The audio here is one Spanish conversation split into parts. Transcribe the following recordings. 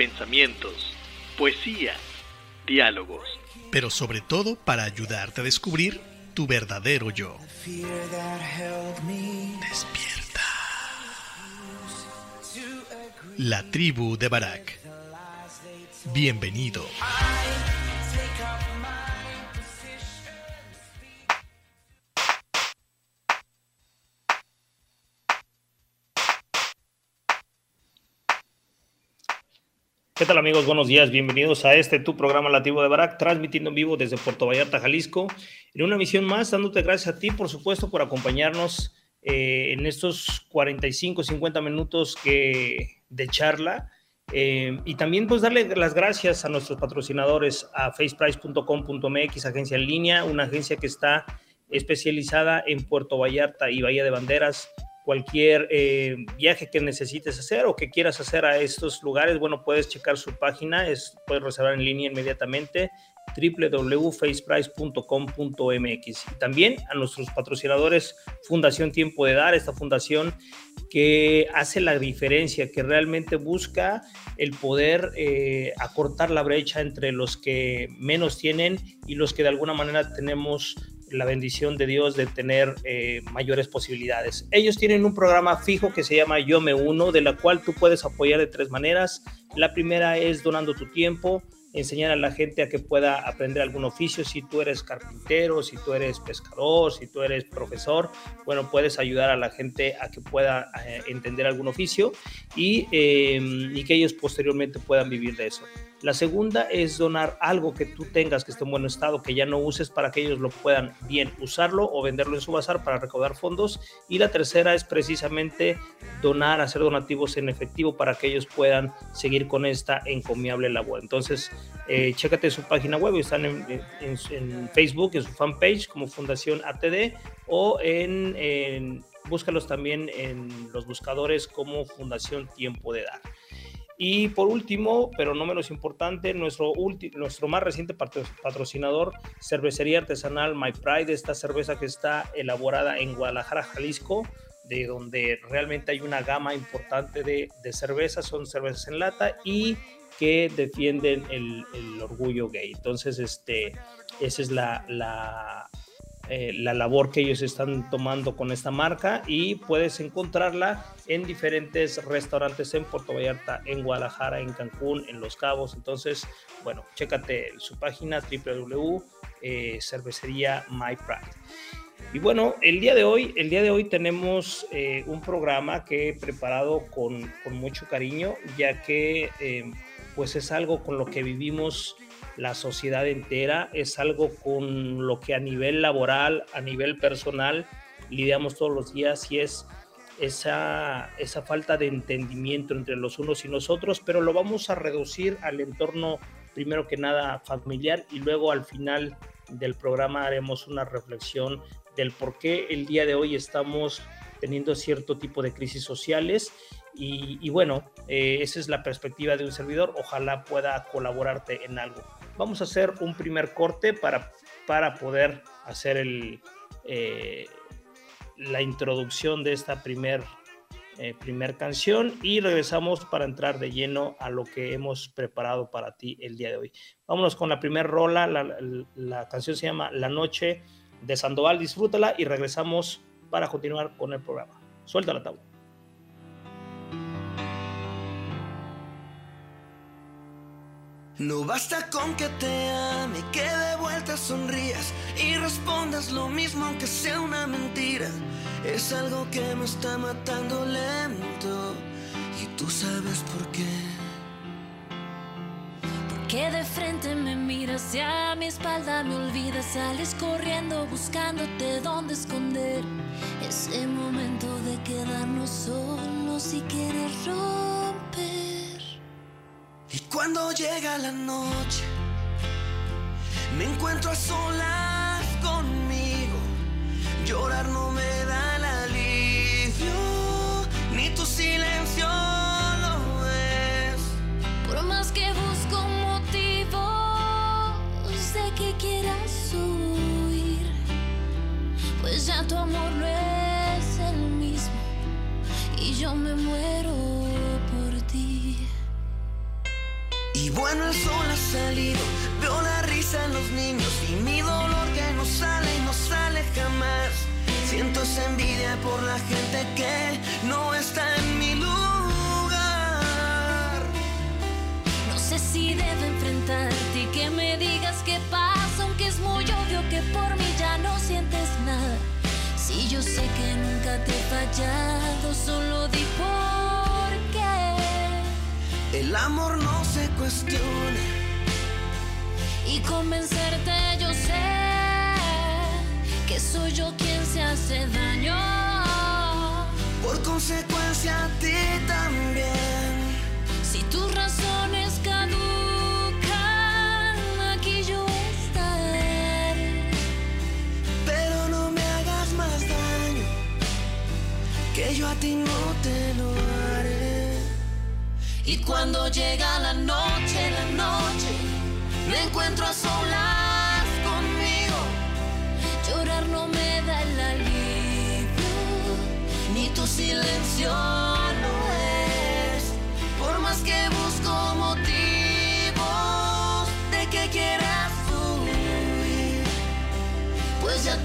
pensamientos, poesía, diálogos. Pero sobre todo para ayudarte a descubrir tu verdadero yo. Despierta. La tribu de Barak. Bienvenido. ¿Qué tal amigos? Buenos días, bienvenidos a este tu programa Lativo de Barak, transmitiendo en vivo desde Puerto Vallarta, Jalisco, en una misión más, dándote gracias a ti, por supuesto, por acompañarnos eh, en estos 45, 50 minutos que, de charla. Eh, y también pues darle las gracias a nuestros patrocinadores, a faceprice.com.mx, agencia en línea, una agencia que está especializada en Puerto Vallarta y Bahía de Banderas, cualquier eh, viaje que necesites hacer o que quieras hacer a estos lugares, bueno, puedes checar su página, es, puedes reservar en línea inmediatamente www.faceprice.com.mx. También a nuestros patrocinadores Fundación Tiempo de Dar, esta fundación que hace la diferencia, que realmente busca el poder eh, acortar la brecha entre los que menos tienen y los que de alguna manera tenemos la bendición de Dios de tener eh, mayores posibilidades. Ellos tienen un programa fijo que se llama Yo Me Uno, de la cual tú puedes apoyar de tres maneras. La primera es donando tu tiempo, enseñar a la gente a que pueda aprender algún oficio. Si tú eres carpintero, si tú eres pescador, si tú eres profesor, bueno, puedes ayudar a la gente a que pueda eh, entender algún oficio eh, y que ellos posteriormente puedan vivir de eso. La segunda es donar algo que tú tengas que esté en buen estado, que ya no uses para que ellos lo puedan bien usarlo o venderlo en su bazar para recaudar fondos. Y la tercera es precisamente donar, hacer donativos en efectivo para que ellos puedan seguir con esta encomiable labor. Entonces, eh, chécate su página web, están en, Facebook, en su fanpage como Fundación ATD o en, en búscalos también en los buscadores como Fundación Tiempo de Dar. Y por último, pero no menos importante, nuestro, nuestro más reciente patrocinador, Cervecería Artesanal My Pride, esta cerveza que está elaborada en Guadalajara, Jalisco, de donde realmente hay una gama importante de, cervezas, son cervezas en lata y que defienden el, orgullo gay. Entonces, este, esa es la eh, la labor que ellos están tomando con esta marca y puedes encontrarla en diferentes restaurantes en Puerto Vallarta, en Guadalajara, en Cancún, en Los Cabos. Entonces, bueno, chécate su página www eh. Y bueno, el día de hoy, el día de hoy tenemos eh, un programa que he preparado con mucho cariño, ya que pues es algo con lo que vivimos la sociedad entera, es algo con lo que a nivel laboral, a nivel personal, lidiamos todos los días y es esa, esa falta de entendimiento entre los unos y nosotros, pero lo vamos a reducir al entorno, primero que nada, familiar y luego al final del programa haremos una reflexión del por qué el día de hoy estamos teniendo cierto tipo de crisis sociales y, bueno, eh, esa es la perspectiva de un servidor. Ojalá pueda colaborarte en algo. Vamos a hacer un primer corte para, para poder hacer el, eh, la introducción de esta primer, eh, canción y regresamos para entrar de lleno a lo que hemos preparado para ti el día de hoy. Vámonos con la primera rola, la, la canción se llama La Noche de Sandoval, disfrútala y regresamos para continuar con el programa. Suelta la tabla. No basta con que te ame, que de vuelta sonrías y respondas lo mismo aunque sea una mentira. Es algo que me está matando lento y tú sabes por qué. Porque de frente me miras y a mi espalda me olvidas, sales corriendo buscándote dónde esconder. Ese momento de quedarnos solos y querer romper. Y cuando llega la noche, me encuentro a solas conmigo. Llorar no me da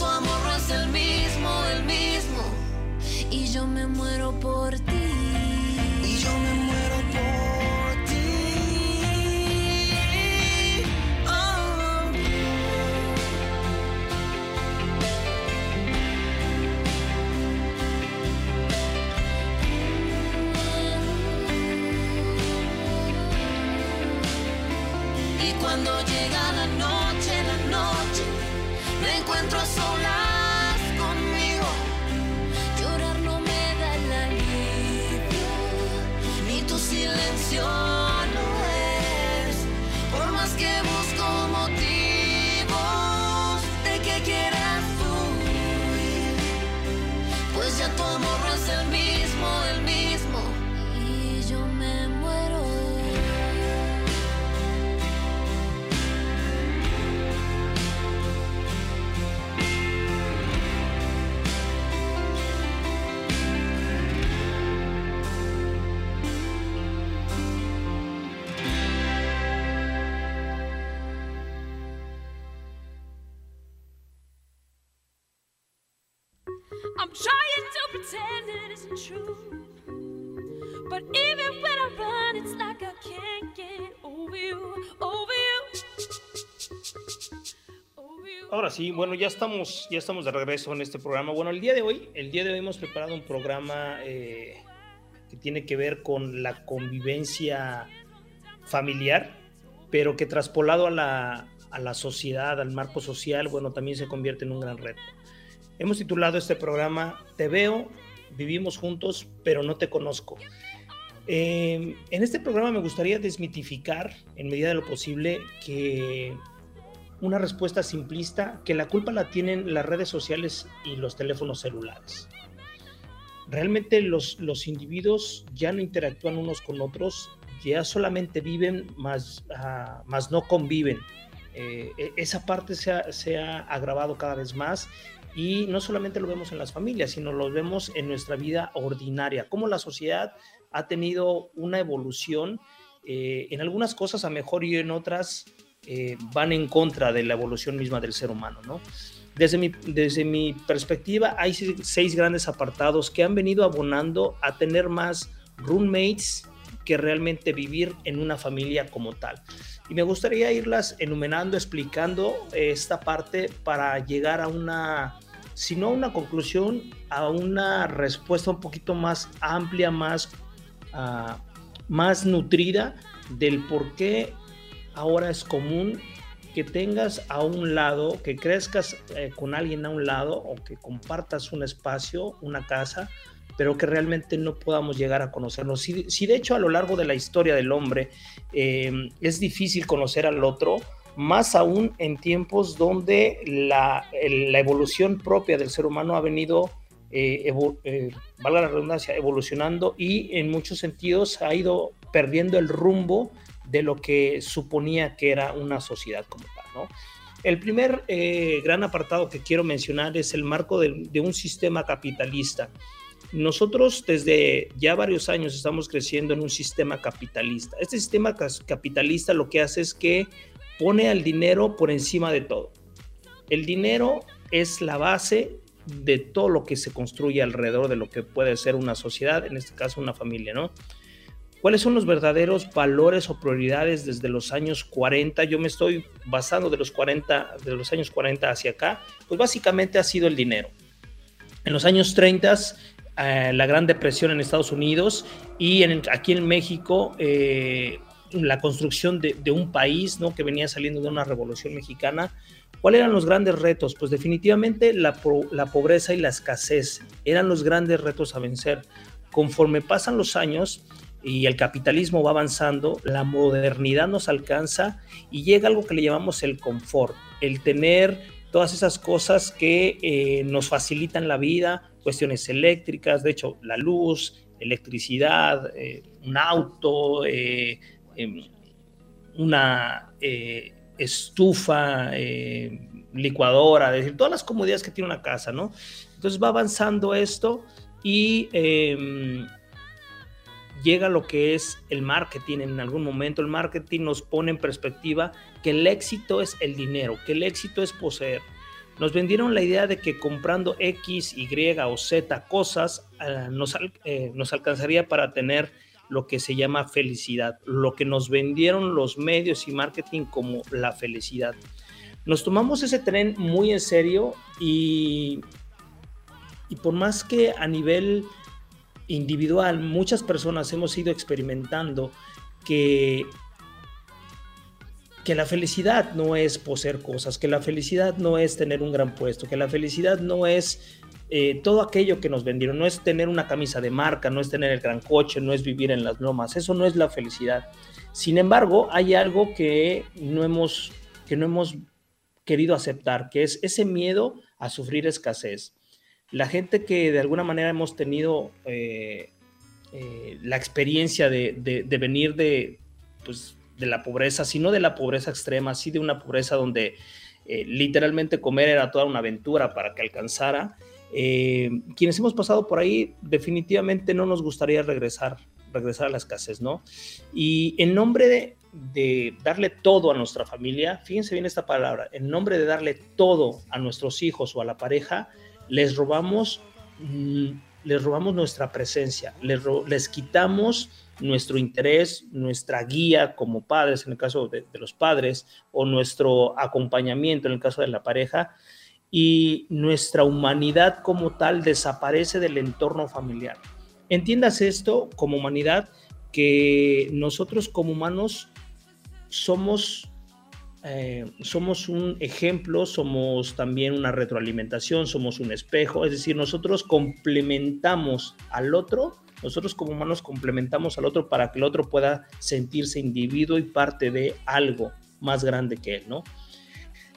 tu amor no es el mismo, el mismo. Y yo me muero por ti. Sí, bueno, ya estamos, ya estamos de regreso en este programa. Bueno, el día de hoy, el día de hoy hemos preparado un programa eh, que tiene que ver con la convivencia familiar, pero que traspolado a la, a la sociedad, al marco social, bueno, también se convierte en un gran reto. Hemos titulado este programa Te veo, vivimos juntos, pero no te conozco. Eh, en este programa me gustaría desmitificar, en medida de lo posible, que una respuesta simplista, que la culpa la tienen las redes sociales y los teléfonos celulares. Realmente los, los individuos ya no interactúan unos con otros, ya solamente viven, más, ah, más no conviven. Eh, e- esa parte se ha, se ha agravado cada vez más y no solamente lo vemos en las familias, sino lo vemos en nuestra vida ordinaria, cómo la sociedad ha tenido una evolución, eh, en algunas cosas a mejor y en otras eh, van en contra de la evolución misma del ser humano, ¿no? Desde mi, desde mi perspectiva, hay se- seis grandes apartados que han venido abonando a tener más roommates que realmente vivir en una familia como tal. Y me gustaría irlas enumerando, explicando eh, esta parte para llegar a una, si no a una conclusión, a una respuesta un poquito más amplia, más, ah, más nutrida del por qué ahora es común que tengas a un lado, que crezcas eh, con alguien a un lado o que compartas un espacio, una casa, pero que realmente no podamos llegar a conocernos. Si, de hecho a lo largo de la historia del hombre eh, es difícil conocer al otro, más aún en tiempos donde la, evolución propia del ser humano ha venido, eh, eh, valga la redundancia, evolucionando y en muchos sentidos ha ido perdiendo el rumbo de lo que suponía que era una sociedad como tal, ¿no? El primer eh, gran apartado que quiero mencionar es el marco de, un sistema capitalista. Nosotros desde ya varios años estamos creciendo en un sistema capitalista. Este sistema capitalista lo que hace es que pone al dinero por encima de todo. El dinero es la base de todo lo que se construye alrededor de lo que puede ser una sociedad, en este caso una familia, ¿no? ¿Cuáles son los verdaderos valores o prioridades desde los años 40? Yo me estoy basando de los 40, de los años 40 hacia acá. Pues básicamente ha sido el dinero. En los años 30, eh, la Gran Depresión en Estados Unidos y en, aquí en México, eh, la construcción de, un país ¿no? que venía saliendo de una revolución mexicana. ¿Cuáles eran los grandes retos? Pues definitivamente la, la pobreza y la escasez eran los grandes retos a vencer. Conforme pasan los años, y el capitalismo va avanzando, la modernidad nos alcanza y llega algo que le llamamos el confort, el tener todas esas cosas que eh, nos facilitan la vida, cuestiones eléctricas, de hecho, la luz, electricidad, eh, un auto, eh, em, una estufa, licuadora, decir, todas las comodidades que tiene una casa, ¿no? Entonces va avanzando esto y em, llega lo que es el marketing en algún momento. El marketing nos pone en perspectiva que el éxito es el dinero, que el éxito es poseer. Nos vendieron la idea de que comprando X, Y o Z cosas eh, nos, eh, nos alcanzaría para tener lo que se llama felicidad, lo que nos vendieron los medios y marketing como la felicidad. Nos tomamos ese tren muy en serio y, y por más que a nivel individual, muchas personas hemos ido experimentando que, que la felicidad no es poseer cosas, que la felicidad no es tener un gran puesto, que la felicidad no es eh, todo aquello que nos vendieron, no es tener una camisa de marca, no es tener el gran coche, no es vivir en las lomas, eso no es la felicidad. Sin embargo, hay algo que no hemos, que no hemos querido aceptar, que es ese miedo a sufrir escasez la gente que de alguna manera hemos tenido eh, eh, la experiencia de, venir de, pues, de la pobreza, sino de la pobreza extrema, sí de una pobreza donde eh, literalmente comer era toda una aventura para que alcanzara. quienes hemos pasado por ahí, definitivamente no nos gustaría regresar, regresar a la escasez, ¿no? Y en nombre de, de darle todo a nuestra familia, fíjense bien esta palabra, en nombre de darle todo a nuestros hijos o a la pareja, les robamos, mm, les robamos nuestra presencia, les, les, quitamos nuestro interés, nuestra guía como padres, en el caso de, los padres, o nuestro acompañamiento en el caso de la pareja, y nuestra humanidad como tal desaparece del entorno familiar. Entiendas esto como humanidad, que nosotros como humanos somos eh, somos un ejemplo, somos también una retroalimentación, somos un espejo, es decir, nosotros complementamos al otro, nosotros como humanos complementamos al otro para que el otro pueda sentirse individuo y parte de algo más grande que él, ¿no?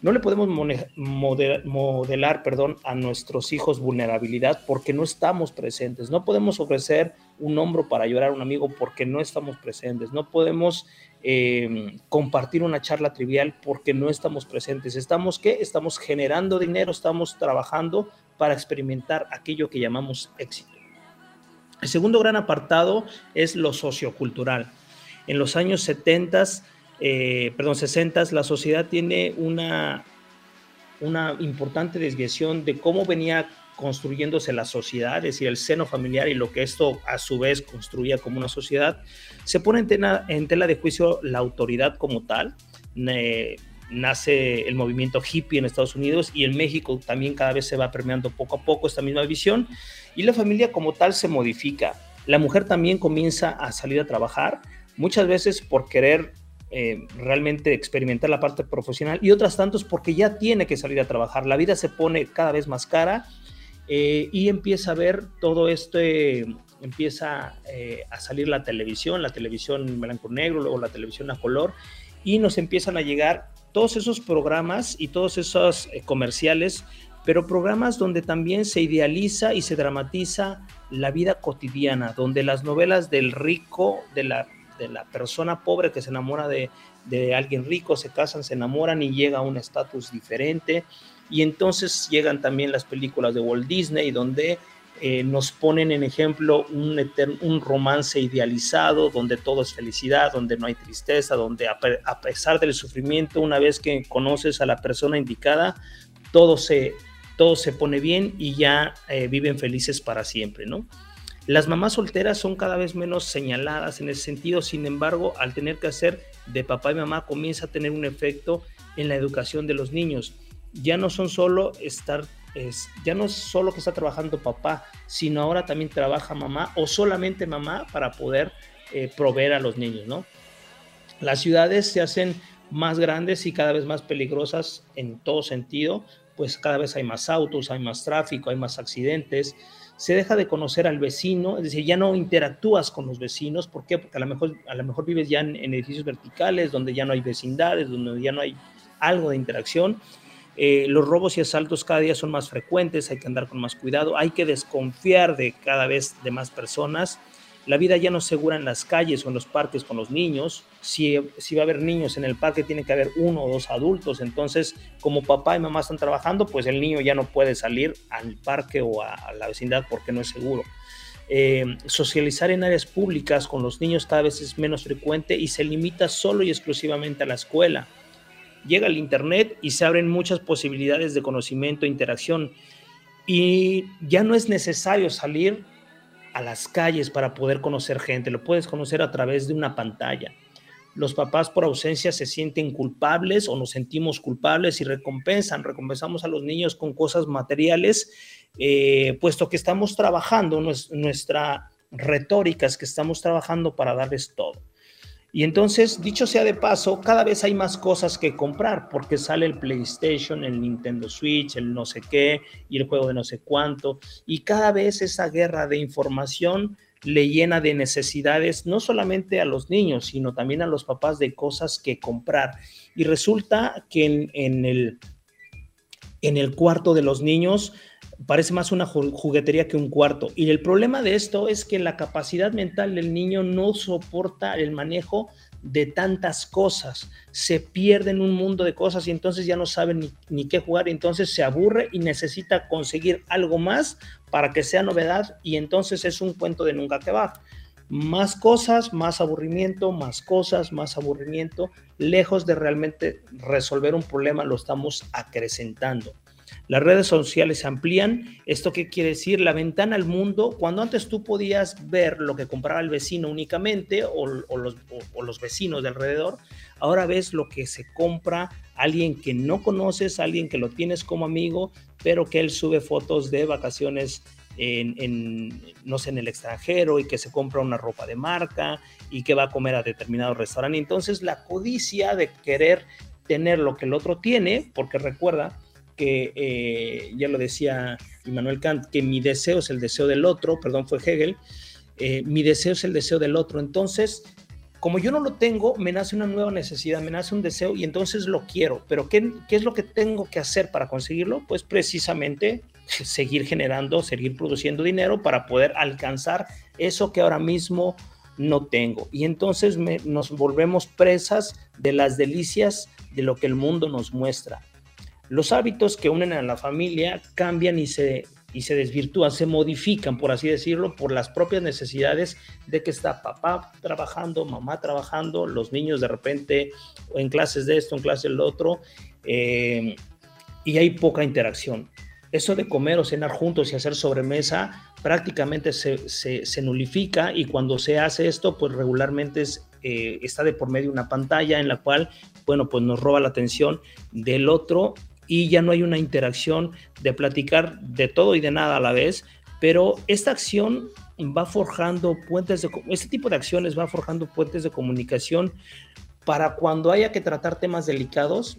No le podemos modelar, perdón, a nuestros hijos vulnerabilidad porque no estamos presentes. No podemos ofrecer un hombro para llorar a un amigo porque no estamos presentes. No podemos em, compartir una charla trivial porque no estamos presentes. Estamos qué? Estamos generando dinero, estamos trabajando para experimentar aquello que llamamos éxito. El segundo gran apartado es lo sociocultural. En los años 70 eh, perdón, 60, la sociedad tiene una, una importante desviación de cómo venía construyéndose la sociedad, es decir, el seno familiar y lo que esto a su vez construía como una sociedad, se pone en tela, en de juicio la autoridad como tal. nace el movimiento hippie en Estados Unidos y en México también cada vez se va permeando poco a poco esta misma visión y la familia como tal se modifica. La mujer también comienza a salir a trabajar, muchas veces por querer eh, realmente experimentar la parte profesional y otras tantos porque ya tiene que salir a trabajar. La vida se pone cada vez más cara eh, y empieza a ver todo esto, empieza eh, a salir la televisión, la televisión blanco-negro, luego la televisión a color, y nos empiezan a llegar todos esos programas y todos esos comerciales, pero programas donde también se idealiza y se dramatiza la vida cotidiana, donde las novelas del rico, de la, de la persona pobre que se enamora de, de alguien rico, se casan, se enamoran y llega a un estatus diferente. Y entonces llegan también las películas de Walt Disney, donde eh, nos ponen en ejemplo un, un, romance idealizado, donde todo es felicidad, donde no hay tristeza, donde a, pesar del sufrimiento, una vez que conoces a la persona indicada, todo se, todo se pone bien y ya eh, viven felices para siempre, ¿no? Las mamás solteras son cada vez menos señaladas en ese sentido, sin embargo, al tener que hacer de papá y mamá, comienza a tener un efecto en la educación de los niños. Ya no son solo estar, es, ya no solo que está trabajando papá, sino ahora también trabaja mamá o solamente mamá para poder eh, proveer a los niños, ¿no? Las ciudades se hacen más grandes y cada vez más peligrosas en todo sentido, pues cada vez hay más autos, hay más tráfico, hay más accidentes, se deja de conocer al vecino, es decir, ya no interactúas con los vecinos, ¿por qué? Porque a lo mejor, a lo mejor vives ya en, edificios verticales, donde ya no hay vecindades, donde ya no hay algo de interacción. Eh, los robos y asaltos cada día son más frecuentes, hay que andar con más cuidado, hay que desconfiar de cada vez de más personas la vida ya no es segura en las calles o en los parques con los niños. Si, si va a haber niños en el parque, tiene que haber uno o dos adultos. Entonces, como papá y mamá están trabajando, pues el niño ya no puede salir al parque o a, la vecindad porque no es seguro. Eh, socializar en áreas públicas con los niños cada vez es menos frecuente y se limita solo y exclusivamente a la escuela. Llega el Internet y se abren muchas posibilidades de conocimiento e interacción y ya no es necesario salir a las calles para poder conocer gente, lo puedes conocer a través de una pantalla. Los papás por ausencia se sienten culpables o nos sentimos culpables y recompensan, recompensamos a los niños con cosas materiales, eh, puesto que estamos trabajando, nuestra retórica es que estamos trabajando para darles todo. Y entonces, dicho sea de paso, cada vez hay más cosas que comprar porque sale el PlayStation, el Nintendo Switch, el no sé qué y el juego de no sé cuánto. Y cada vez esa guerra de información le llena de necesidades no solamente a los niños, sino también a los papás de cosas que comprar. Y resulta que en, el, en el cuarto de los niños parece más una juguetería que un cuarto. Y el problema de esto es que la capacidad mental del niño no soporta el manejo de tantas cosas, se pierde en un mundo de cosas y entonces ya no sabe ni, ni, qué jugar, entonces se aburre y necesita conseguir algo más para que sea novedad y entonces es un cuento de nunca acabar. Más cosas, más aburrimiento, más cosas, más aburrimiento, lejos de realmente resolver un problema, lo estamos acrecentando. Las redes sociales se amplían. ¿Esto qué quiere decir? La ventana al mundo, cuando antes tú podías ver lo que compraba el vecino únicamente o, los, vecinos de alrededor, ahora ves lo que se compra alguien que no conoces, alguien que lo tienes como amigo, pero que él sube fotos de vacaciones no sé, en el extranjero y que se compra una ropa de marca y que va a comer a determinado restaurante. Entonces la codicia de querer tener lo que el otro tiene, porque recuerda, que eh, ya lo decía Immanuel Kant, que mi deseo es el deseo del otro, perdón, fue Hegel, eh, mi deseo es el deseo del otro. Entonces, como yo no lo tengo, me nace una nueva necesidad, me nace un deseo y entonces lo quiero. Pero ¿qué, qué es lo que tengo que hacer para conseguirlo? Pues precisamente seguir generando, seguir produciendo dinero para poder alcanzar eso que ahora mismo no tengo. Y entonces nos volvemos presas de las delicias de lo que el mundo nos muestra. Los hábitos que unen a la familia cambian y se, y se desvirtúan, se modifican, por así decirlo, por las propias necesidades de que está papá trabajando, mamá trabajando, los niños de repente en clases de esto, en clases del otro, eh, y hay poca interacción. Eso de comer o cenar juntos y hacer sobremesa prácticamente se, se, nulifica y cuando se hace esto, pues regularmente eh, está de por medio una pantalla en la cual, bueno, pues nos roba la atención del otro y ya no hay una interacción de platicar de todo y de nada a la vez, pero esta acción va forjando puentes de este tipo de acciones va forjando puentes de comunicación para cuando haya que tratar temas delicados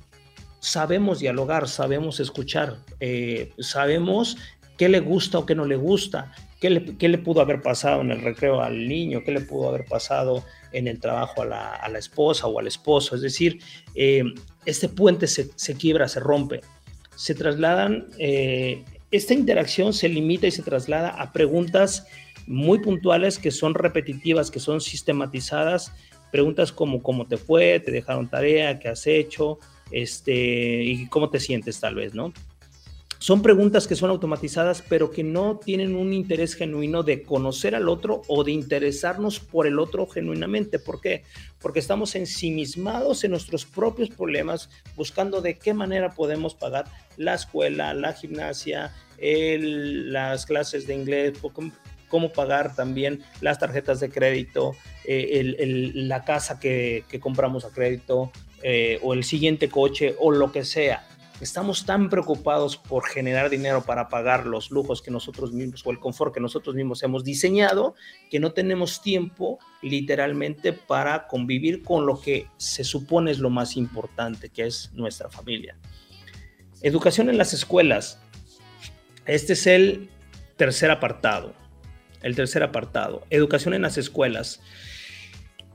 sabemos dialogar sabemos escuchar eh, sabemos qué le gusta o qué no le gusta, qué le, pudo haber pasado en el recreo al niño, qué le pudo haber pasado en el trabajo a la, a la esposa o al esposo. Es decir, eh, este puente se, se, quiebra, se rompe. Se trasladan, eh, esta interacción se limita y se traslada a preguntas muy puntuales que son repetitivas, que son sistematizadas. Preguntas como cómo te fue, te dejaron tarea, qué has hecho, este, y cómo te sientes tal vez, ¿no? Son preguntas que son automatizadas, pero que no tienen un interés genuino de conocer al otro o de interesarnos por el otro genuinamente. ¿Por qué? Porque estamos ensimismados en nuestros propios problemas, buscando de qué manera podemos pagar la escuela, la gimnasia, las clases de inglés, cómo pagar también las tarjetas de crédito, eh, la casa que, que, compramos a crédito eh, o el siguiente coche o lo que sea. Estamos tan preocupados por generar dinero para pagar los lujos que nosotros mismos o el confort que nosotros mismos hemos diseñado que no tenemos tiempo literalmente para convivir con lo que se supone es lo más importante, que es nuestra familia. Educación en las escuelas. Este es el tercer apartado. El tercer apartado. Educación en las escuelas.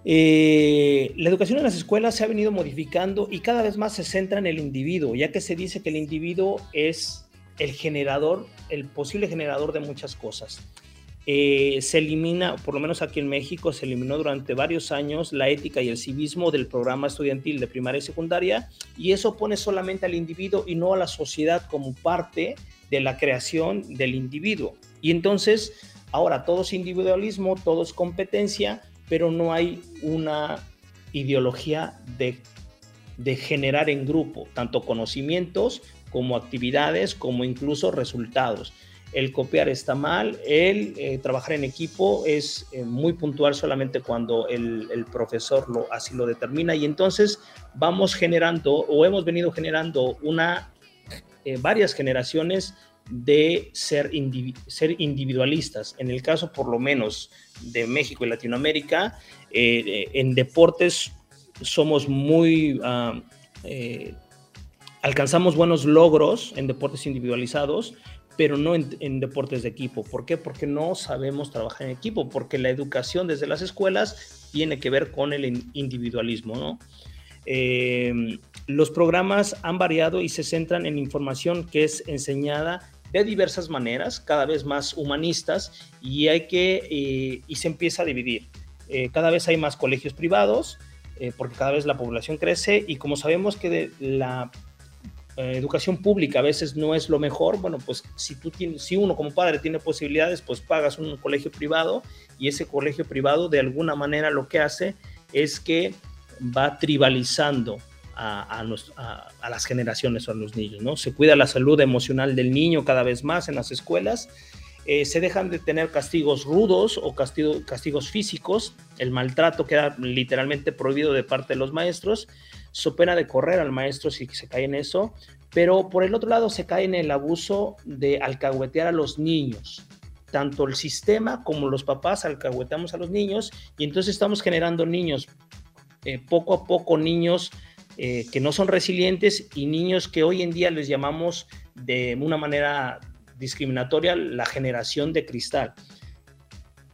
Eh, la educación en las escuelas se ha venido modificando y cada vez más se centra en el individuo, ya que se dice que el individuo es el generador, el posible generador de muchas cosas. Eh, se elimina, por lo menos aquí en México, se eliminó durante varios años la ética y el civismo del programa estudiantil de primaria y secundaria y eso pone solamente al individuo y no a la sociedad como parte de la creación del individuo. Y entonces, ahora todo es individualismo, todo es competencia pero no hay una ideología de, de generar en grupo tanto conocimientos como actividades, como incluso resultados. El copiar está mal, el eh, trabajar en equipo es eh, muy puntual solamente cuando el, el, profesor lo, así lo determina y entonces vamos generando o hemos venido generando una, eh, varias generaciones de ser, ser individualistas. En el caso, por lo menos, de México y Latinoamérica, eh, en deportes somos muy... Uh, eh, alcanzamos buenos logros en deportes individualizados, pero no en, deportes de equipo. ¿Por qué? Porque no sabemos trabajar en equipo, porque la educación desde las escuelas tiene que ver con el individualismo, ¿no? Eh, los programas han variado y se centran en información que es enseñada de diversas maneras, cada vez más humanistas, y hay que, eh, y se empieza a dividir. Eh, cada vez hay más colegios privados, eh, porque cada vez la población crece, y como sabemos que de la educación pública a veces no es lo mejor, bueno, pues si, tú tienes, si uno como padre tiene posibilidades, pues pagas un colegio privado, y ese colegio privado de alguna manera lo que hace es que va tribalizando a, las generaciones o a los niños, ¿no? Se cuida la salud emocional del niño cada vez más en las escuelas, eh, se dejan de tener castigos rudos o castigo, castigos físicos, el maltrato queda literalmente prohibido de parte de los maestros, so pena de correr al maestro si se cae en eso, pero por el otro lado se cae en el abuso de alcahuetear a los niños, tanto el sistema como los papás alcahueteamos a los niños y entonces estamos generando niños, eh, poco a poco niños eh, que no son resilientes y niños que hoy en día les llamamos de una manera discriminatoria la generación de cristal.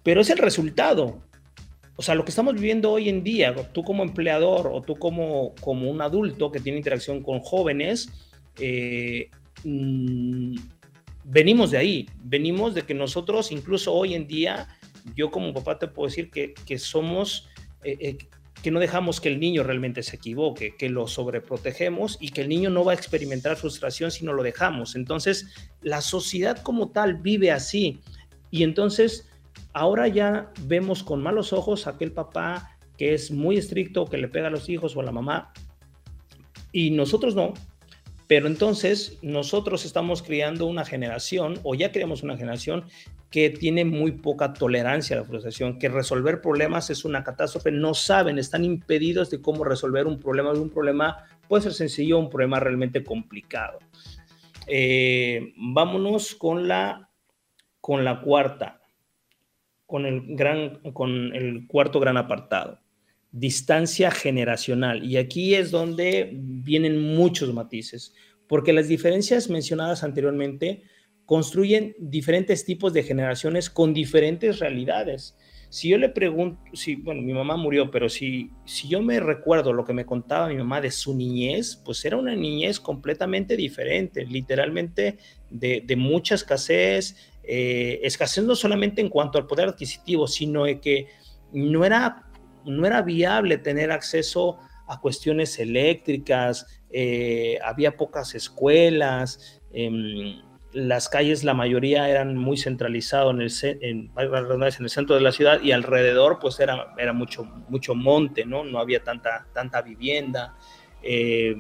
Pero es el resultado. O sea, lo que estamos viviendo hoy en día, tú como empleador o tú como, como un adulto que tiene interacción con jóvenes, eh, mmm, venimos de ahí, venimos de que nosotros, incluso hoy en día, yo como papá te puedo decir que, que somos, eh, que no dejamos que el niño realmente se equivoque, que lo sobreprotegemos y que el niño no va a experimentar frustración si no lo dejamos. Entonces, la sociedad como tal vive así. Y entonces, ahora ya vemos con malos ojos a aquel papá que es muy estricto, que le pega a los hijos o a la mamá, y nosotros no. Pero entonces nosotros estamos criando una generación, o ya creamos una generación, que tiene muy poca tolerancia a la frustración, que resolver problemas es una catástrofe, no saben, están impedidos de cómo resolver un problema. Un problema puede ser sencillo, un problema realmente complicado. Eh, vámonos con la, con la cuarta, con el, gran, con el cuarto gran apartado distancia generacional. Y aquí es donde vienen muchos matices, porque las diferencias mencionadas anteriormente construyen diferentes tipos de generaciones con diferentes realidades. Si yo le pregunto, si, bueno, mi mamá murió, pero si, si yo me recuerdo lo que me contaba mi mamá de su niñez, pues era una niñez completamente diferente, literalmente de, de mucha escasez, eh, escasez no solamente en cuanto al poder adquisitivo, sino que no era, no era viable tener acceso a cuestiones eléctricas, eh, había pocas escuelas, em, las calles, la mayoría eran muy centralizados en el, en, en centro de la ciudad y alrededor pues era, era mucho, mucho monte, ¿no? No había tanta, tanta vivienda. Eh,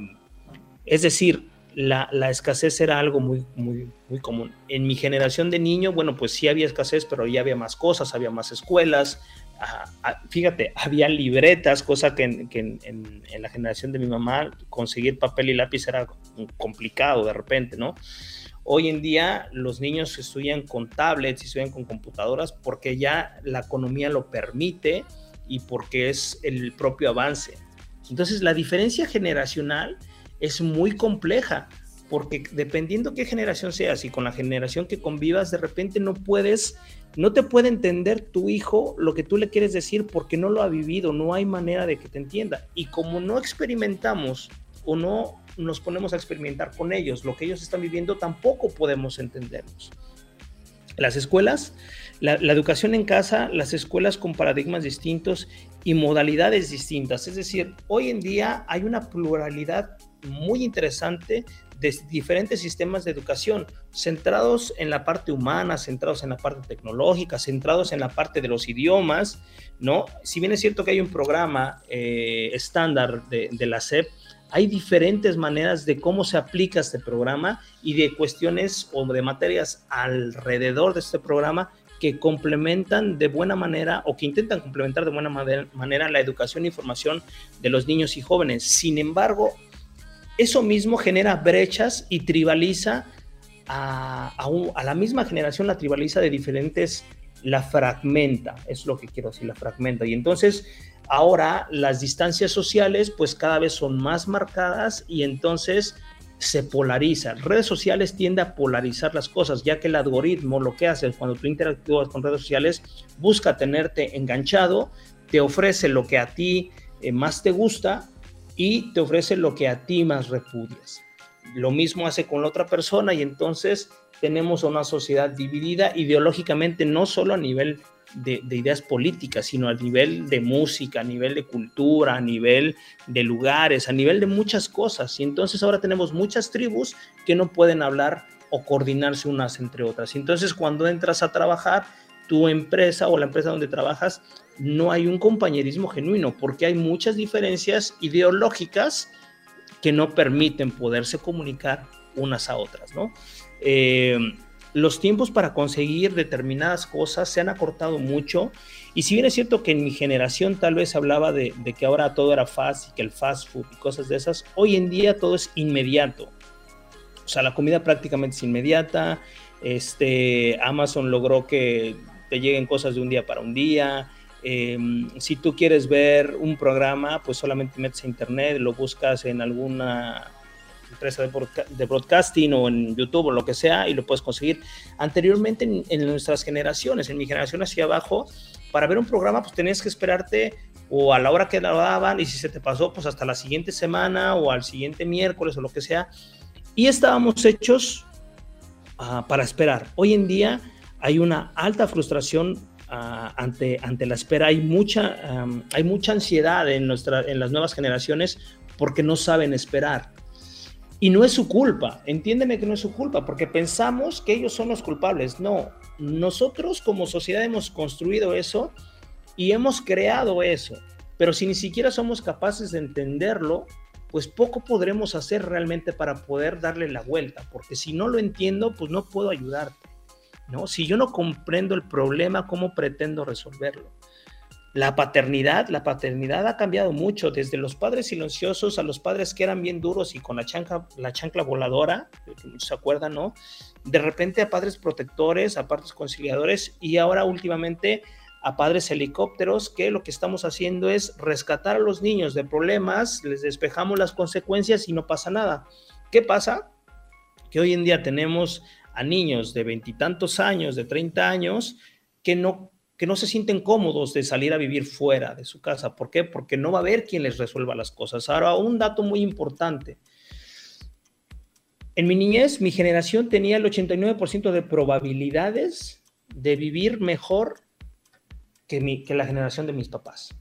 es decir, la, la, escasez era algo muy, muy, común. En mi generación de niño, bueno, pues sí había escasez, pero ya había más cosas, había más escuelas. fíjate, había libretas, cosa que, en, que en, en, la generación de mi mamá conseguir papel y lápiz era complicado de repente, ¿no? Hoy en día los niños estudian con tablets y estudian con computadoras porque ya la economía lo permite y porque es el propio avance. Entonces la diferencia generacional es muy compleja porque dependiendo qué generación seas y con la generación que convivas, de repente no puedes, no te puede entender tu hijo lo que tú le quieres decir porque no lo ha vivido, no hay manera de que te entienda. Y como no experimentamos o no nos ponemos a experimentar con ellos, lo que ellos están viviendo, tampoco podemos entenderlos. Las escuelas, la, educación en casa, las escuelas con paradigmas distintos y modalidades distintas. Es decir, hoy en día hay una pluralidad muy interesante de diferentes sistemas de educación, centrados en la parte humana, centrados en la parte tecnológica, centrados en la parte de los idiomas, ¿no? Si bien es cierto que hay un programa eh, estándar de, de la SEP, hay diferentes maneras de cómo se aplica este programa y de cuestiones o de materias alrededor de este programa que complementan de buena manera o que intentan complementar de buena manera la educación e información de los niños y jóvenes. Sin embargo, eso mismo genera brechas y tribaliza a, a, la misma generación, la tribaliza de diferentes, la fragmenta, es lo que quiero decir, la fragmenta. Y entonces ahora las distancias sociales pues cada vez son más marcadas y entonces se polariza. Redes sociales tiende a polarizar las cosas, ya que el algoritmo lo que hace cuando tú interactúas con redes sociales busca tenerte enganchado, te ofrece lo que a ti eh, más te gusta y te ofrece lo que a ti más repudias. Lo mismo hace con la otra persona y entonces tenemos una sociedad dividida ideológicamente, no solo a nivel de, ideas políticas, sino a nivel de música, a nivel de cultura, a nivel de lugares, a nivel de muchas cosas. Y entonces ahora tenemos muchas tribus que no pueden hablar o coordinarse unas entre otras. Entonces cuando entras a trabajar, tu empresa o la empresa donde trabajas, no hay un compañerismo genuino porque hay muchas diferencias ideológicas que no permiten poderse comunicar unas a otras, ¿no? Eh, los tiempos para conseguir determinadas cosas se han acortado mucho. Y si bien es cierto que en mi generación tal vez hablaba de, que ahora todo era fast y que el fast food y cosas de esas, hoy en día todo es inmediato. O sea, la comida prácticamente es inmediata. Este, Amazon logró que te lleguen cosas de un día para un día. Em, si tú quieres ver un programa, pues solamente metes a internet, lo buscas en alguna empresa de, broadcasting o en YouTube o lo que sea y lo puedes conseguir. Anteriormente en, nuestras generaciones, en mi generación hacia abajo, para ver un programa pues tenías que esperarte o a la hora que lo daban y si se te pasó pues hasta la siguiente semana o al siguiente miércoles o lo que sea. Y estábamos hechos uh, para esperar. Hoy en día hay una alta frustración uh, ante, ante la espera. Hay mucha, um, hay mucha ansiedad en, nuestra, en las nuevas generaciones porque no saben esperar. Y no es su culpa, entiéndeme que no es su culpa, porque pensamos que ellos son los culpables. No, nosotros como sociedad hemos construido eso y hemos creado eso, pero si ni siquiera somos capaces de entenderlo, pues poco podremos hacer realmente para poder darle la vuelta, porque si no lo entiendo, pues no puedo ayudarte. ¿no? Si yo no comprendo el problema, ¿cómo pretendo resolverlo? La paternidad, la paternidad ha cambiado mucho, desde los padres silenciosos a los padres que eran bien duros y con la chancla, la chancla voladora, se acuerdan, ¿no? De repente a padres protectores, a padres conciliadores y ahora últimamente a padres helicópteros, que lo que estamos haciendo es rescatar a los niños de problemas, les despejamos las consecuencias y no pasa nada. ¿Qué pasa? Que hoy en día tenemos a niños de veintitantos años, de 30 años, que no, que no se sienten cómodos de salir a vivir fuera de su casa. ¿Por qué? Porque no va a haber quien les resuelva las cosas. Ahora, un dato muy importante. En mi niñez, mi generación tenía el 89% de probabilidades de vivir mejor que, la generación de mis papás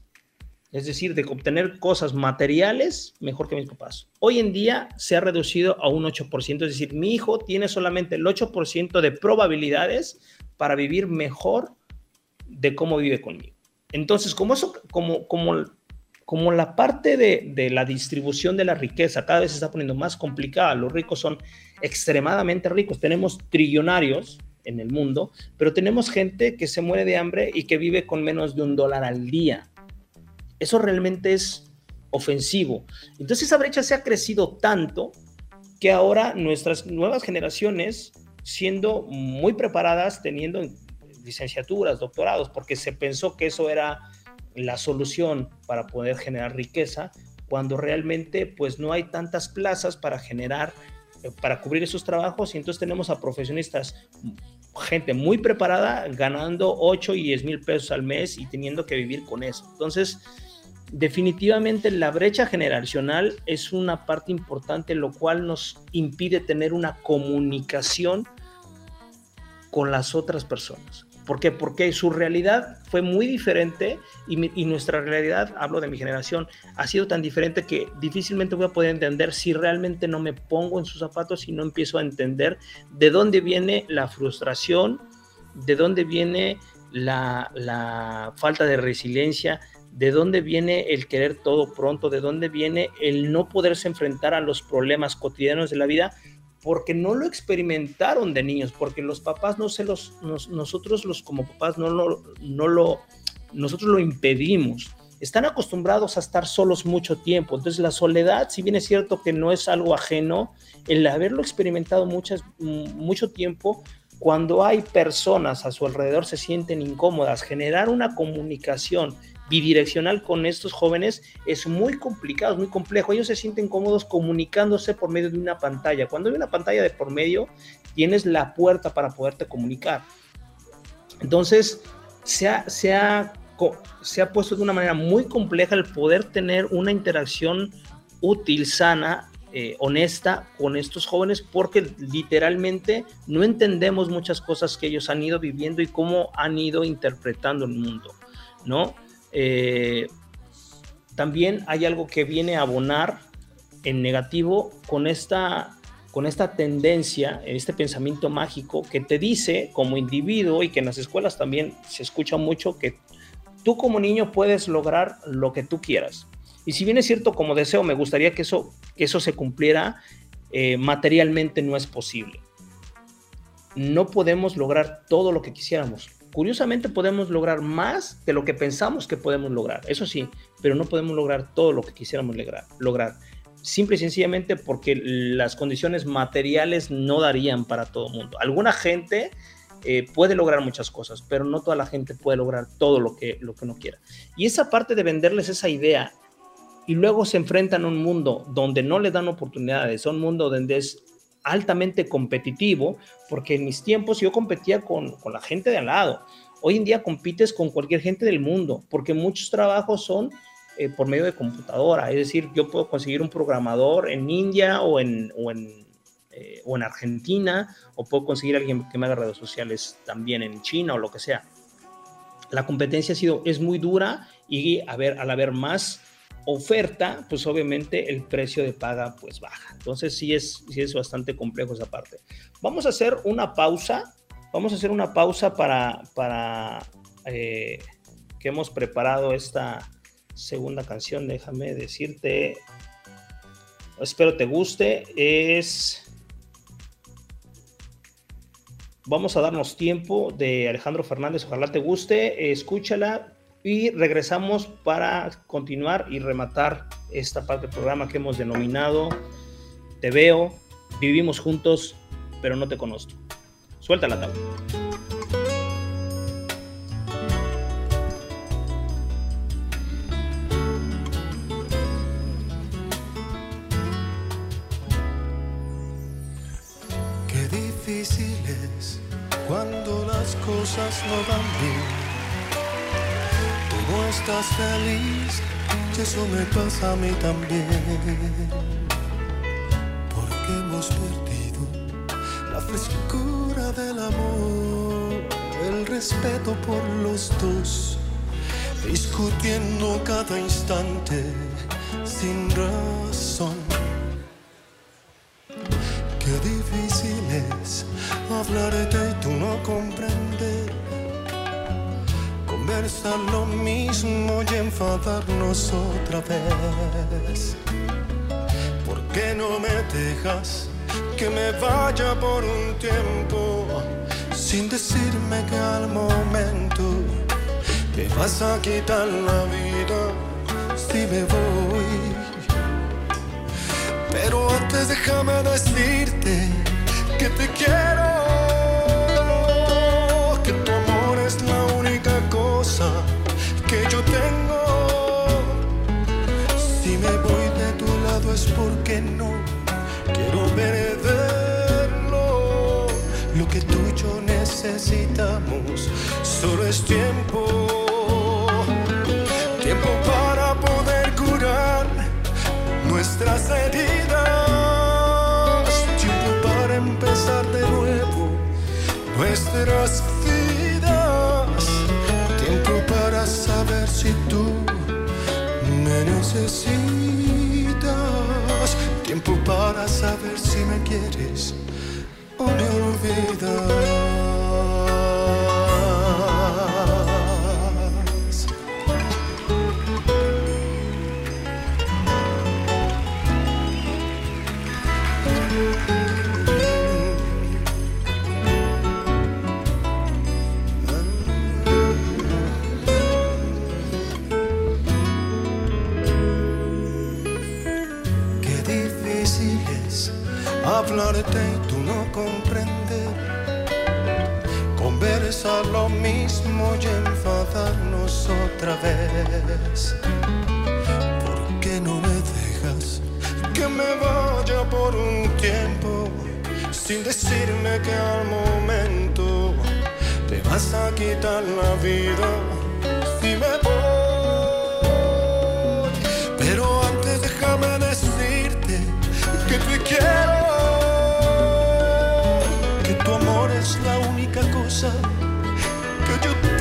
es decir, de obtener cosas materiales mejor que mis papás. Hoy en día se ha reducido a un 8%, es decir, mi hijo tiene solamente el 8% de probabilidades para vivir mejor de cómo vive conmigo. Entonces, como eso, como, como, como la parte de, de la distribución de la riqueza cada vez se está poniendo más complicada, los ricos son extremadamente ricos, tenemos trillonarios en el mundo, pero tenemos gente que se muere de hambre y que vive con menos de un dólar al día. Eso realmente es ofensivo. Entonces esa brecha se ha crecido tanto que ahora nuestras nuevas generaciones, siendo muy preparadas, teniendo licenciaturas, doctorados, porque se pensó que eso era la solución para poder generar riqueza, cuando realmente pues no hay tantas plazas para generar, eh, para cubrir esos trabajos y entonces tenemos a profesionistas, gente muy preparada ganando 8 y 10 mil pesos al mes y teniendo que vivir con eso. Entonces, definitivamente la brecha generacional es una parte importante, lo cual nos impide tener una comunicación con las otras personas. ¿Por qué? Porque su realidad fue muy diferente y, nuestra realidad, hablo de mi generación, ha sido tan diferente que difícilmente voy a poder entender si realmente no me pongo en sus zapatos y no empiezo a entender de dónde viene la frustración, de dónde viene la, la falta de resiliencia, de dónde viene el querer todo pronto, de dónde viene el no poderse enfrentar a los problemas cotidianos de la vida, porque no lo experimentaron de niños, porque los papás no se los, nosotros los como papás no lo, no lo, nosotros lo impedimos. Están acostumbrados a estar solos mucho tiempo. Entonces la soledad, si bien es cierto que no es algo ajeno, el haberlo experimentado muchas, mucho tiempo, cuando hay personas a su alrededor se sienten incómodas, generar una comunicación bidireccional con estos jóvenes es muy complicado, es muy complejo. Ellos se sienten cómodos comunicándose por medio de una pantalla. Cuando hay una pantalla de por medio, tienes la puerta para poderte comunicar. Entonces, se ha, se ha, se ha puesto de una manera muy compleja el poder tener una interacción útil, sana, eh, honesta con estos jóvenes porque literalmente no entendemos muchas cosas que ellos han ido viviendo y cómo han ido interpretando el mundo, ¿no? Eh, también hay algo que viene a abonar en negativo con esta, con esta tendencia, este pensamiento mágico que te dice como individuo y que en las escuelas también se escucha mucho que tú como niño puedes lograr lo que tú quieras. Y si bien es cierto como deseo, me gustaría que eso, que eso se cumpliera, eh, materialmente no es posible. No podemos lograr todo lo que quisiéramos Curiosamente podemos lograr más de lo que pensamos que podemos lograr, eso sí, pero no podemos lograr todo lo que quisiéramos lograr. Simple y sencillamente porque las condiciones materiales no darían para todo el mundo. Alguna gente eh, puede lograr muchas cosas, pero no toda la gente puede lograr todo lo que, lo que uno quiera. Y esa parte de venderles esa idea y luego se enfrentan a un mundo donde no le dan oportunidades, a un mundo donde es altamente competitivo, porque en mis tiempos yo competía con, la gente de al lado. Hoy en día compites con cualquier gente del mundo, porque muchos trabajos son eh, por medio de computadora. Es decir, yo puedo conseguir un programador en India o en, o en, eh, o en Argentina, o puedo conseguir alguien que me haga redes sociales también en China o lo que sea. La competencia ha sido, es muy dura y a ver, al haber más oferta, pues obviamente el precio de paga pues baja. Entonces sí es, sí es bastante complejo esa parte. Vamos a hacer una pausa. Vamos a hacer una pausa para, para eh, que hemos preparado esta segunda canción. Déjame decirte, espero te guste. Es... Vamos a darnos tiempo de Alejandro Fernández. Ojalá te guste. Escúchala y regresamos para continuar y rematar esta parte del programa que hemos denominado Te veo, vivimos juntos, pero no te conozco. Suelta la tabla. Feliz y eso me pasa a mí también. Porque hemos perdido la frescura del amor, el respeto por los dos, discutiendo cada instante sin razón. Qué difícil es hablarte Conversar lo mismo y enfadarnos otra vez. ¿Por qué no me dejas que me vaya por un tiempo sin decirme que al momento te vas a quitar la vida si me voy? Pero antes déjame decirte que te quiero, lado es porque no quiero perderlo. Lo que tú y yo necesitamos solo es tiempo. Tiempo para poder curar nuestras heridas. Tiempo para empezar de nuevo nuestras vidas. Tiempo para saber si tú me necesitas. Tiempo para saber si me quieres o me olvidas. Y tú no comprender. Conversar lo mismo y enfadarnos otra vez. ¿Por qué no me dejas que me vaya por un tiempo sin decirme que al momento te vas a quitar la vida si me voy? Pero antes déjame decirte que te quiero, es la única cosa que yo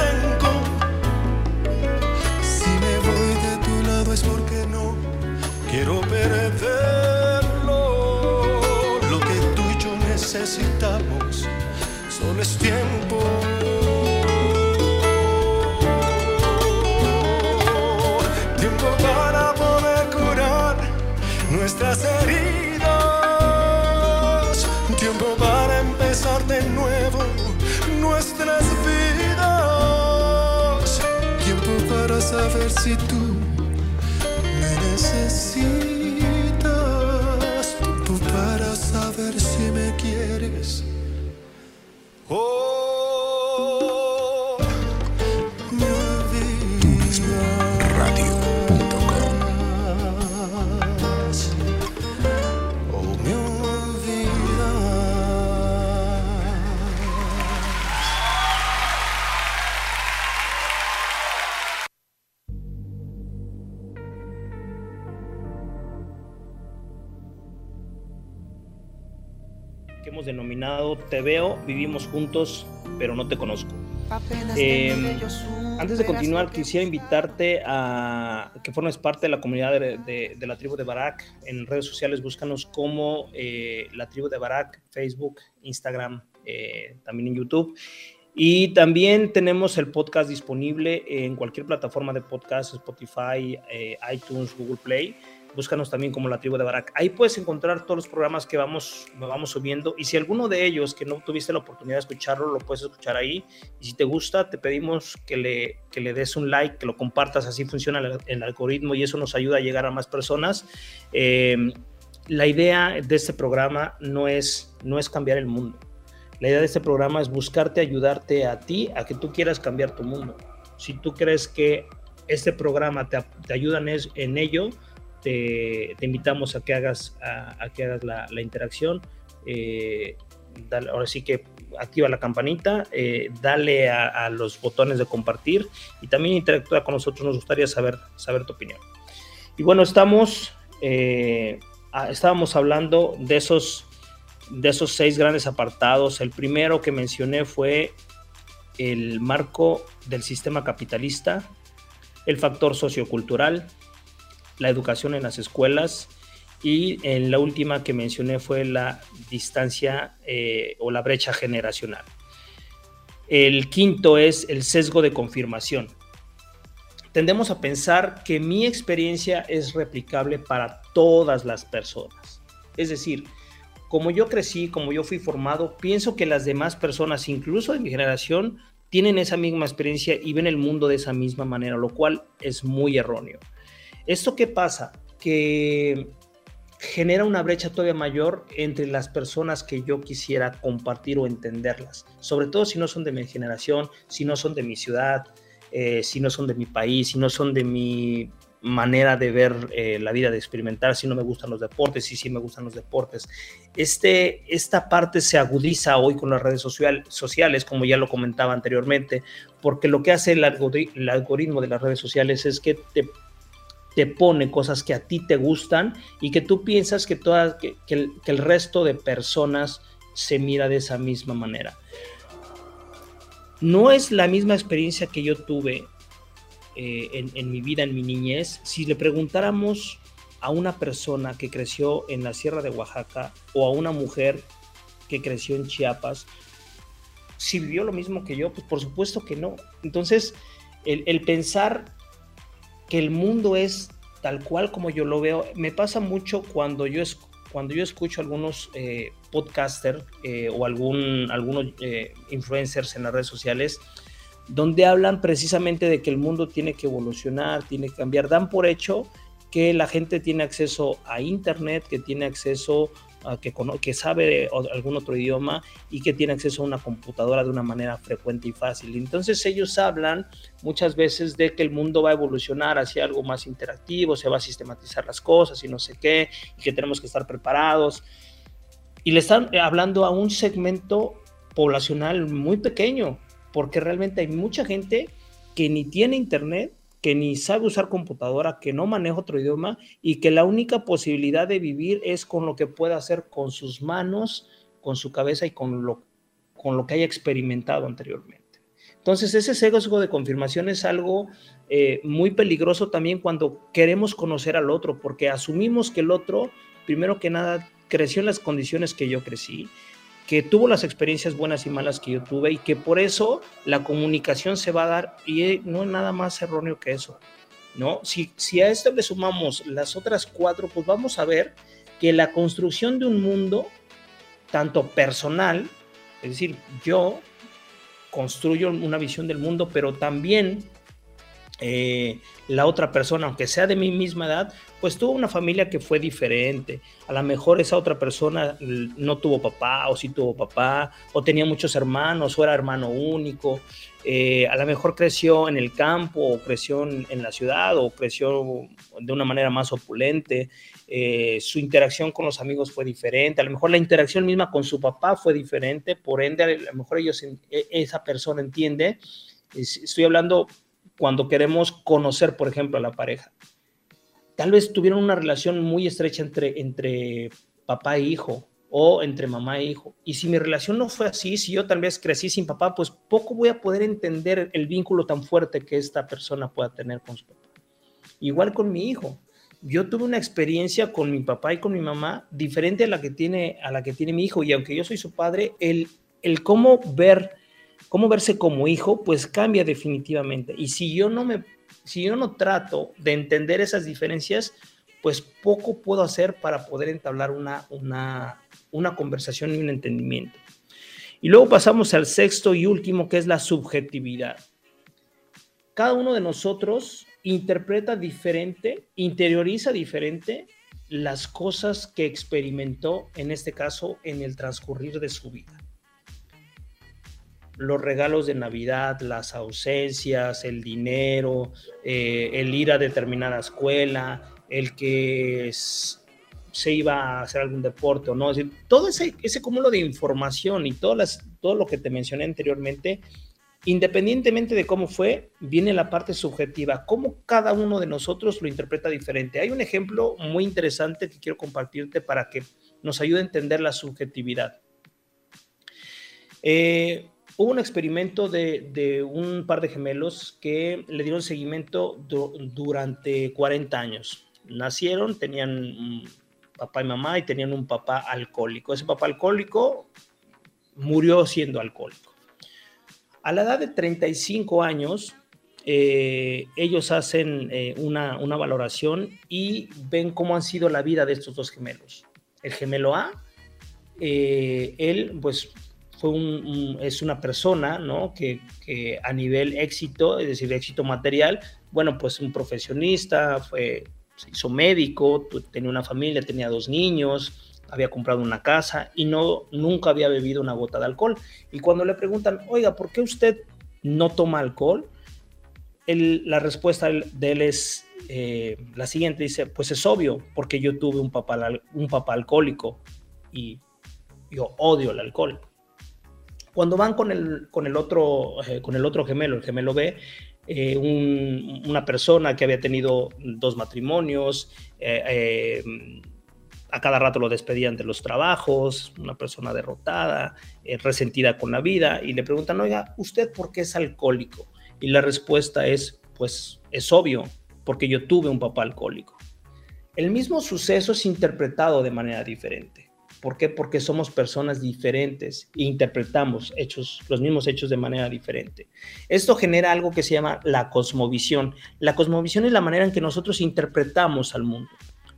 Te veo, vivimos juntos, pero no te conozco. Eh, antes de continuar, quisiera invitarte a que formes parte de la comunidad de, de- de la tribu de Barak. En redes sociales búscanos como eh, la tribu de Barak, Facebook, Instagram, eh, también en YouTube. Y también tenemos el podcast disponible en cualquier plataforma de podcast, Spotify, iTunes, Google Play. Búscanos también como la tribu de Barak. Ahí puedes encontrar todos los programas que vamos, vamos subiendo. Y si alguno de ellos que no tuviste la oportunidad de escucharlo, lo puedes escuchar ahí. Y si te gusta, te pedimos que le, que le des un like, que lo compartas. Así funciona el, algoritmo y eso nos ayuda a llegar a más personas. Eh, la idea de este programa no es, no es cambiar el mundo. La idea de este programa es buscarte, ayudarte a ti, a que tú quieras cambiar tu mundo. Si tú crees que este programa te, te ayuda en, en ello, te, invitamos a que hagas, a, que hagas la, interacción. Eh, ahora sí que activa la campanita, eh, dale a, los botones de compartir y también interactúa con nosotros. Nos gustaría saber, saber tu opinión. Y bueno, estamos, eh, estábamos hablando de esos, de esos seis grandes apartados. El primero que mencioné fue el marco del sistema capitalista, el factor sociocultural, la educación en las escuelas y en la última que mencioné fue la distancia eh, o la brecha generacional. El quinto es el sesgo de confirmación. Tendemos a pensar que mi experiencia es replicable para todas las personas. Es decir, como yo crecí, como yo fui formado, pienso que las demás personas, incluso de mi generación, tienen esa misma experiencia y ven el mundo de esa misma manera, lo cual es muy erróneo. ¿Esto qué pasa? Que genera una brecha todavía mayor entre las personas que yo quisiera compartir o entenderlas, sobre todo si no son de mi generación, si no son de mi ciudad, eh, si no son de mi país, si no son de mi manera de ver eh, la vida, de experimentar, si no me gustan los deportes, si me gustan los deportes. Este, esta parte se agudiza hoy con las redes sociales, como ya lo comentaba anteriormente, porque lo que hace el, el algoritmo de las redes sociales es que te, te, pone cosas que a ti te gustan y que tú piensas que, todas, que, el, resto de personas se mira de esa misma manera. No es la misma experiencia que yo tuve eh, en, mi vida, en mi niñez, si le preguntáramos a una persona que creció en la Sierra de Oaxaca o a una mujer que creció en Chiapas, si vivió lo mismo que yo, pues por supuesto que no. Entonces, el, pensar que el mundo es tal cual como yo lo veo, me pasa mucho cuando yo, cuando yo escucho algunos eh, podcasters eh, o algún, algunos influencers en las redes sociales donde hablan precisamente de que el mundo tiene que evolucionar, tiene que cambiar. Dan por hecho que la gente tiene acceso a Internet, que tiene acceso que, que sabe algún otro idioma y que tiene acceso a una computadora de una manera frecuente y fácil. Entonces ellos hablan muchas veces de que el mundo va a evolucionar hacia algo más interactivo, se va a sistematizar las cosas y no sé qué, y que tenemos que estar preparados. Y le están hablando a un segmento poblacional muy pequeño, porque realmente hay mucha gente que ni tiene internet, que ni sabe usar computadora, que no maneja otro idioma y que la única posibilidad de vivir es con lo que pueda hacer con sus manos, con su cabeza y con lo, con lo que haya experimentado anteriormente. Entonces, ese sesgo de confirmación es algo eh, muy peligroso también cuando queremos conocer al otro, porque asumimos que el otro, primero que nada, creció en las condiciones que yo crecí, que tuvo las experiencias buenas y malas que yo tuve y que por eso la comunicación se va a dar y eh, no es nada más erróneo que eso, ¿no? Si, si a esto le sumamos las otras cuatro, pues vamos a ver que la construcción de un mundo, tanto personal, es decir, yo construyo una visión del mundo, pero también eh, la otra persona, aunque sea de mi misma edad, pues tuvo una familia que fue diferente. A lo mejor esa otra persona no tuvo papá o sí tuvo papá, o tenía muchos hermanos o era hermano único. Eh, a lo mejor creció en el campo o creció en, la ciudad o creció de una manera más opulente. Eh, su interacción con los amigos fue diferente. A lo mejor la interacción misma con su papá fue diferente. Por ende, a lo mejor ellos, e, esa persona entiende. Estoy hablando cuando queremos conocer, por ejemplo, a la pareja. Tal vez tuvieron una relación muy estrecha entre, entre papá e hijo o entre mamá e hijo. Y si mi relación no fue así, si yo tal vez crecí sin papá, pues poco voy a poder entender el vínculo tan fuerte que esta persona pueda tener con su papá. Igual con mi hijo. Yo tuve una experiencia con mi papá y con mi mamá diferente a la que tiene, a la que tiene mi hijo. Y aunque yo soy su padre, el, el cómo ver cómo verse como hijo, pues cambia definitivamente. Y si yo no me, si yo no trato de entender esas diferencias, pues poco puedo hacer para poder entablar una, una, una conversación y un entendimiento. Y luego pasamos al sexto y último, que es la subjetividad. Cada uno de nosotros interpreta diferente, interioriza diferente las cosas que experimentó, en este caso, en el transcurrir de su vida los regalos de Navidad, las ausencias, el dinero, eh, el ir a determinada escuela, el que se iba a hacer algún deporte o no. Es decir, todo ese, ese cúmulo de información y todo lo que te mencioné anteriormente, independientemente de cómo fue, viene la parte subjetiva, cómo cada uno de nosotros lo interpreta diferente. Hay un ejemplo muy interesante que quiero compartirte para que nos ayude a entender la subjetividad. Eh, hubo un experimento de, un par de gemelos que le dieron seguimiento durante 40 años. Nacieron, tenían papá y mamá y tenían un papá alcohólico. Ese papá alcohólico murió siendo alcohólico. A la edad de 35 años, eh, ellos hacen eh, una, valoración y ven cómo han sido la vida de estos dos gemelos. El gemelo A, eh, él pues fue es una persona, ¿no? Que, que, a nivel éxito, es decir, éxito material, bueno, pues un profesionista, fue se hizo médico, tenía una familia, tenía dos niños, había comprado una casa y no, nunca había bebido una gota de alcohol. Y cuando le preguntan, oiga, ¿por qué usted no toma alcohol? la respuesta de él es eh, la siguiente, dice, pues es obvio, porque yo tuve un papá, un papá alcohólico y yo odio el alcohol. Cuando van con el, con el, otro, eh, con el otro gemelo, el gemelo B, eh, una persona que había tenido dos matrimonios, eh, eh, a cada rato lo despedían de los trabajos, una persona derrotada, resentida con la vida, y le preguntan, oiga, ¿usted por qué es alcohólico? Y la respuesta es, pues es obvio, porque yo tuve un papá alcohólico. El mismo suceso es interpretado de manera diferente. ¿Por qué? Porque somos personas diferentes e interpretamos hechos, los mismos hechos de manera diferente. Esto genera algo que se llama la cosmovisión. La cosmovisión es la manera en que nosotros interpretamos al mundo.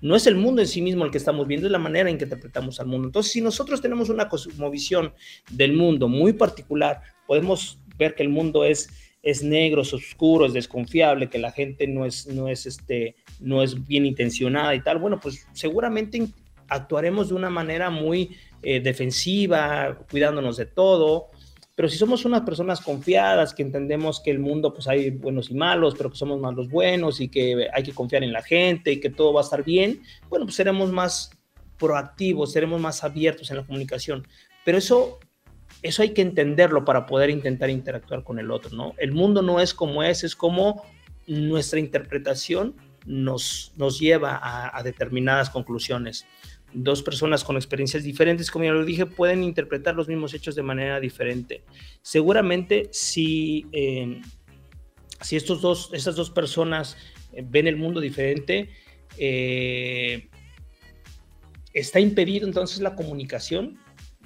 No es el mundo en sí mismo el que estamos viendo, es la manera en que interpretamos al mundo. Entonces, si nosotros tenemos una cosmovisión del mundo muy particular, podemos ver que el mundo es, es negro, es oscuro, es desconfiable, que la gente no es, no es, este, no es bien intencionada y tal. Bueno, pues seguramente actuaremos de una manera muy eh, defensiva, cuidándonos de todo. Pero si somos unas personas confiadas, que entendemos que el mundo pues hay buenos y malos, pero que somos más los buenos y que hay que confiar en la gente y que todo va a estar bien, bueno, pues seremos más proactivos, seremos más abiertos en la comunicación. Pero eso, eso hay que entenderlo para poder intentar interactuar con el otro, ¿no? El mundo no es como es, es como nuestra interpretación nos, nos lleva a, a determinadas conclusiones dos personas con experiencias diferentes, como ya lo dije, pueden interpretar los mismos hechos de manera diferente. Seguramente si, eh, si estos dos, estas dos personas eh, ven el mundo diferente, eh, ¿está impedido entonces la comunicación?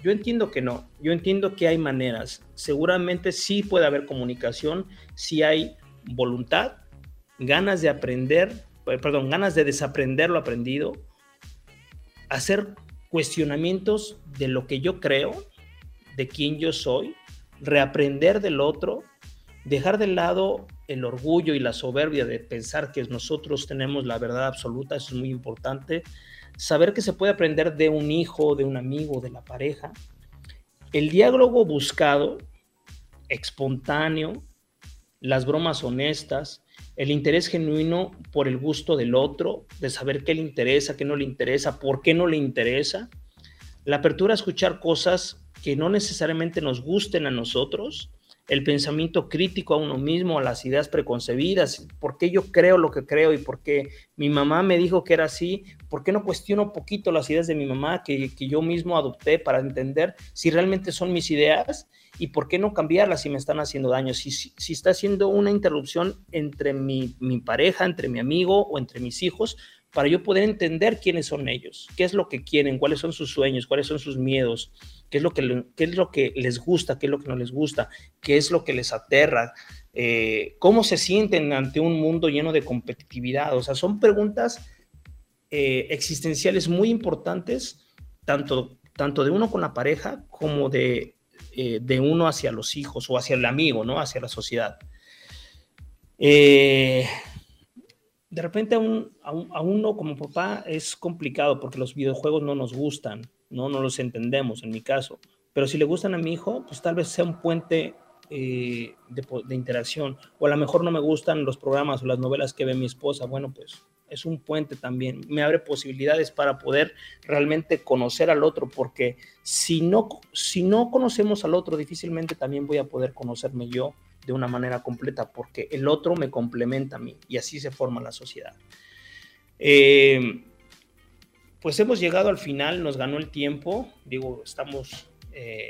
Yo entiendo que no, yo entiendo que hay maneras. Seguramente sí puede haber comunicación, si hay voluntad, ganas de aprender, perdón, ganas de desaprender lo aprendido, hacer cuestionamientos de lo que yo creo, de quién yo soy, reaprender del otro, dejar de lado el orgullo y la soberbia de pensar que nosotros tenemos la verdad absoluta, eso es muy importante, saber que se puede aprender de un hijo, de un amigo, de la pareja. El diálogo buscado, espontáneo, las bromas honestas, el interés genuino por el gusto del otro, de saber qué le interesa, qué no le interesa, por qué no le interesa, la apertura a escuchar cosas que no necesariamente nos gusten a nosotros, el pensamiento crítico a uno mismo, a las ideas preconcebidas, por qué yo creo lo que creo y por qué mi mamá me dijo que era así, por qué no cuestiono poquito las ideas de mi mamá que, que yo mismo adopté para entender si realmente son mis ideas y por qué no cambiarlas si me están haciendo daño, si, si, está haciendo una interrupción entre mi, mi, pareja, entre mi amigo o entre mis hijos, para yo poder entender quiénes son ellos, qué es lo que quieren, cuáles son sus sueños, cuáles son sus miedos, qué es lo que, qué es lo que les gusta, qué es lo que no les gusta, qué es lo que les aterra, eh, cómo se sienten ante un mundo lleno de competitividad. O sea, son preguntas eh, existenciales muy importantes, tanto, tanto de uno con la pareja como de eh, de uno hacia los hijos o hacia el amigo, ¿no? Hacia la sociedad. Eh, de repente a, uno como papá es complicado porque los videojuegos no nos gustan, ¿no? No los entendemos en mi caso. Pero si le gustan a mi hijo, pues tal vez sea un puente de, de, interacción. O a lo mejor no me gustan los programas o las novelas que ve mi esposa. Bueno, pues es un puente también, me abre posibilidades para poder realmente conocer al otro, porque si no, si no conocemos al otro, difícilmente también voy a poder conocerme yo de una manera completa, porque el otro me complementa a mí y así se forma la sociedad. Eh, pues hemos llegado al final, nos ganó el tiempo, digo, estamos, eh,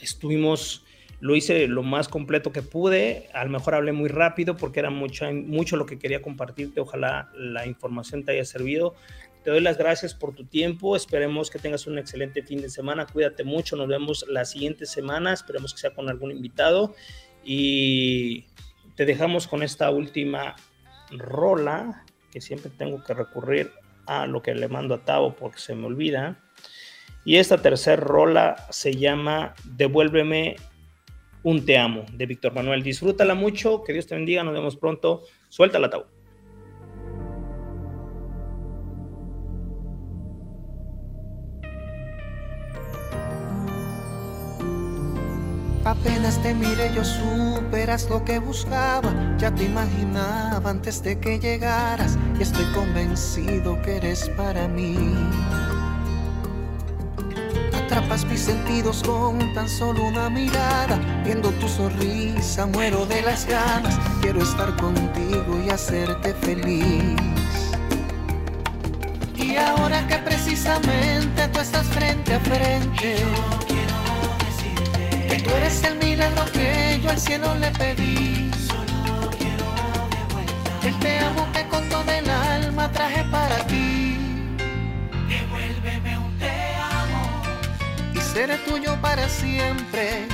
estuvimos lo hice lo más completo que pude. A lo mejor hablé muy rápido porque era mucho, mucho lo que quería compartirte. Ojalá la información te haya servido. Te doy las gracias por tu tiempo. Esperemos que tengas un excelente fin de semana. Cuídate mucho. Nos vemos la siguiente semana. Esperemos que sea con algún invitado. Y te dejamos con esta última rola que siempre tengo que recurrir a lo que le mando a Tavo porque se me olvida. Y esta tercera rola se llama Devuélveme un Te Amo de Víctor Manuel. Disfrútala mucho, que Dios te bendiga, nos vemos pronto. Suelta la tabú. Apenas te mire yo superas lo que buscaba, ya te imaginaba antes de que llegaras y estoy convencido que eres para mí. Atrapas mis sentidos con tan solo una mirada. Viendo tu sonrisa, muero de las ganas. Quiero estar contigo y hacerte feliz. Y ahora que precisamente tú estás frente a frente, quiero decirte que tú eres el milagro que yo al cielo le pedí. Solo quiero de vuelta tuyo para siempre.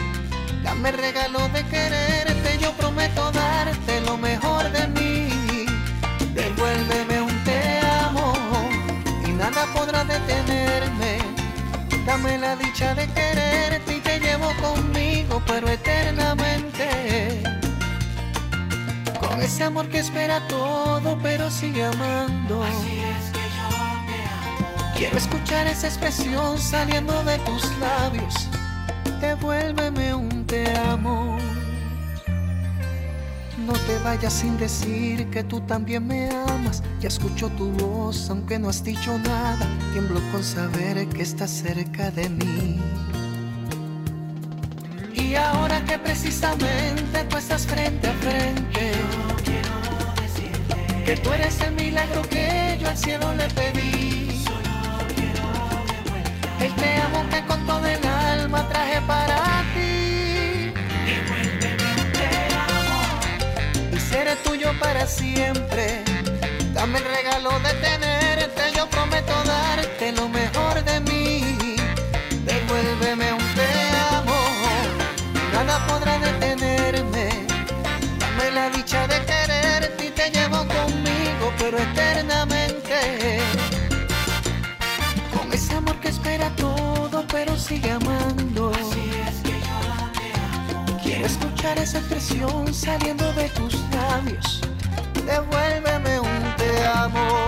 Dame regalo de quererte, yo prometo darte lo mejor de mí. Devuélveme un te amo y nada podrá detenerme. Dame la dicha de quererte y te llevo conmigo, pero eternamente. Con ese amor que espera todo, pero sigue amando. Así es. Quiero escuchar esa expresión saliendo de tus labios. Devuélveme un te amo. No te vayas sin decir que tú también me amas. Ya escucho tu voz, aunque no has dicho nada. Tiemblo con saber que estás cerca de mí. Y ahora que precisamente tú estás frente a frente, quiero decirte que tú eres el milagro que yo al cielo le pedí. Te amo que con todo el alma traje para ti. Devuélveme te amo. Y seré tuyo para siempre. Dame el regalo de tenerte, yo prometo darte lo mejor sigue amando. Así es que yo te amo. Quiero escuchar esa expresión saliendo de tus labios. Devuélveme un te amo.